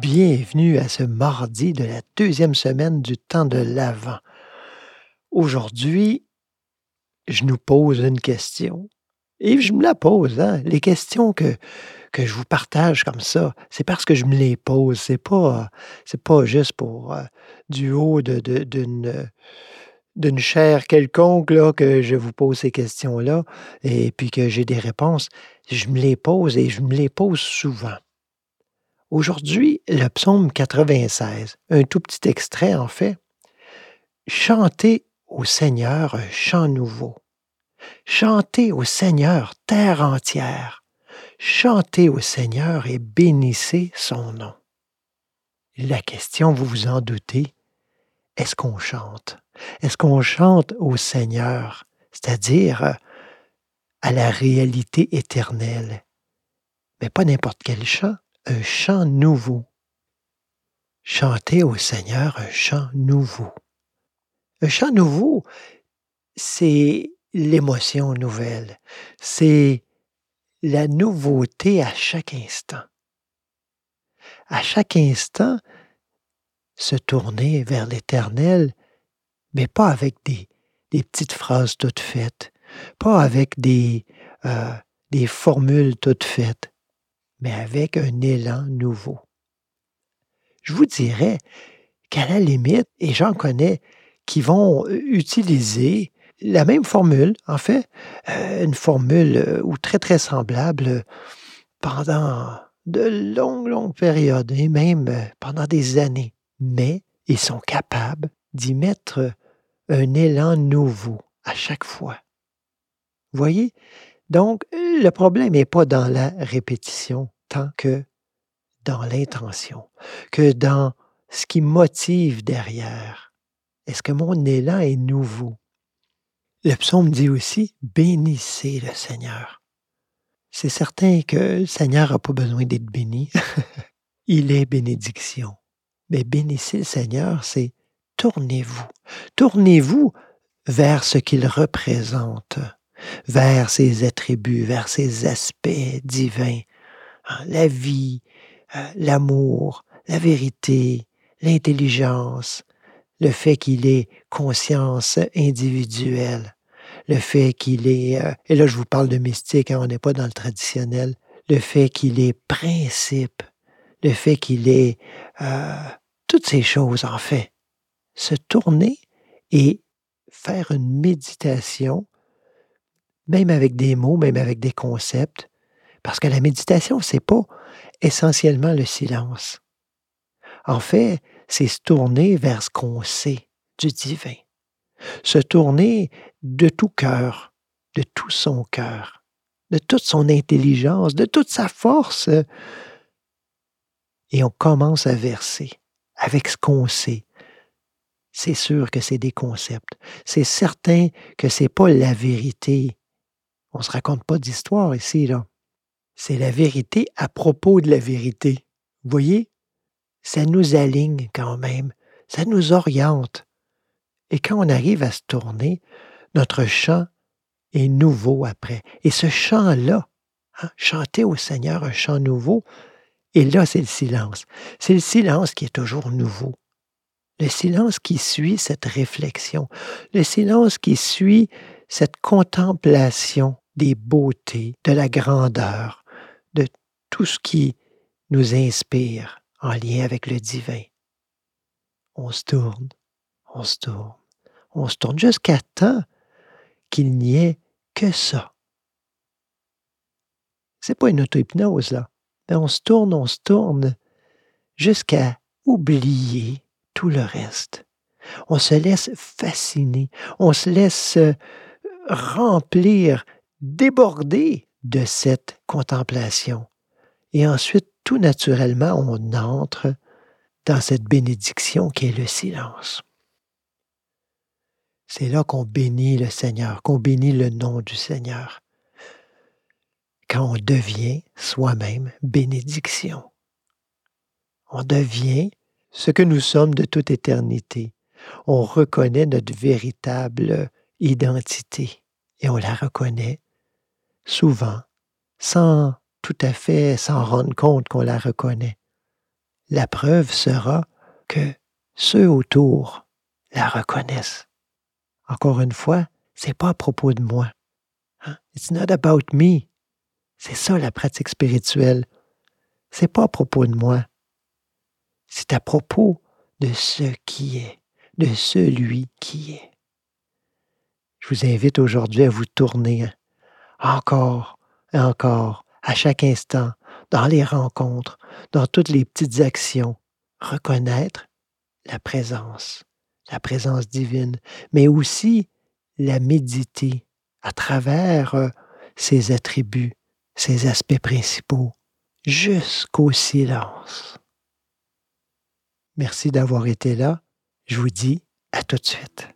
Bienvenue à ce mardi de la deuxième semaine du temps de l'Avent. Aujourd'hui, je nous pose une question. Et je me la pose, hein? Les questions que, que je vous partage comme ça, c'est parce que je me les pose. C'est pas, pas juste pour euh, du haut d'une, d'une chair quelconque là, que je vous pose ces questions-là et puis que j'ai des réponses. Je me les pose et je me les pose souvent. Aujourd'hui, le psaume 96, un tout petit extrait en fait. Chantez au Seigneur un chant nouveau. Chantez au Seigneur terre entière. Chantez au Seigneur et bénissez son nom. La question, vous vous en doutez, est-ce qu'on chante? Est-ce qu'on chante au Seigneur, c'est-à-dire euh, à la réalité éternelle? Mais pas n'importe quel chant, un chant nouveau. Chantez au Seigneur un chant nouveau. Un chant nouveau, c'est l'émotion nouvelle, c'est la nouveauté à chaque instant. À chaque instant, se tourner vers l'Éternel, mais pas avec des, petites phrases toutes faites, pas avec des, euh, des formules toutes faites, mais avec un élan nouveau. Je vous dirais qu'à la limite, et j'en connais qui vont euh, utiliser la même formule, en fait, euh, une formule euh, ou très très semblable pendant de longues, longues périodes, et même pendant des années. Mais ils sont capables d'y mettre un élan nouveau à chaque fois. Voyez? Donc, le problème n'est pas dans la répétition tant que dans l'intention, que dans ce qui motive derrière. Est-ce que mon élan est nouveau? Le psaume dit aussi, bénissez le Seigneur. C'est certain que le Seigneur n'a pas besoin d'être béni. Il est bénédiction. Mais bénissez le Seigneur, c'est tournez-vous. Tournez-vous vers ce qu'il représente, vers ses attributs, vers ses aspects divins, hein, la vie, euh, l'amour, la vérité, l'intelligence, le fait qu'il ait conscience individuelle, le fait qu'il est, euh, et là je vous parle de mystique, hein, on n'est pas dans le traditionnel, le fait qu'il ait principe, le fait qu'il ait euh, toutes ces choses en fait. Se tourner et faire une méditation, même avec des mots, même avec des concepts, parce que la méditation, c'est pas essentiellement le silence. En fait, c'est se tourner vers ce qu'on sait du divin. Se tourner de tout cœur, de tout son cœur, de toute son intelligence, de toute sa force. Et on commence à verser avec ce qu'on sait. C'est sûr que c'est des concepts. C'est certain que c'est pas la vérité. On se raconte pas d'histoire ici, là. C'est la vérité à propos de la vérité. Vous voyez? Ça nous aligne quand même. Ça nous oriente. Et quand on arrive à se tourner, notre chant est nouveau après. Et ce chant-là, hein, chanter au Seigneur un chant nouveau, et là, c'est le silence. C'est le silence qui est toujours nouveau. Le silence qui suit cette réflexion. Le silence qui suit cette contemplation des beautés, de la grandeur, de tout ce qui nous inspire en lien avec le divin. On se tourne, on se tourne, on se tourne jusqu'à temps qu'il n'y ait que ça. C'est pas une auto-hypnose, là. On se tourne, on se tourne jusqu'à oublier tout le reste. On se laisse fasciner, on se laisse euh, remplir, déborder de cette contemplation. Et ensuite, tout naturellement, on entre dans cette bénédiction qui est le silence. C'est là qu'on bénit le Seigneur, qu'on bénit le nom du Seigneur. Quand on devient soi-même bénédiction. On devient ce que nous sommes de toute éternité. On reconnaît notre véritable identité et on la reconnaît souvent sans tout à fait s'en rendre compte qu'on la reconnaît. la preuve sera que ceux autour la reconnaissent. Encore une fois, c'est pas à propos de moi. Hein? It's not about me. C'est ça la pratique spirituelle. C'est pas à propos de moi. C'est à propos de ce qui est, de celui qui est. Je vous invite aujourd'hui à vous tourner encore et encore, à chaque instant, dans les rencontres, dans toutes les petites actions, reconnaître la présence, la présence divine, mais aussi la méditer à travers euh, ses attributs, ses aspects principaux, jusqu'au silence. Merci d'avoir été là. Je vous dis à tout de suite.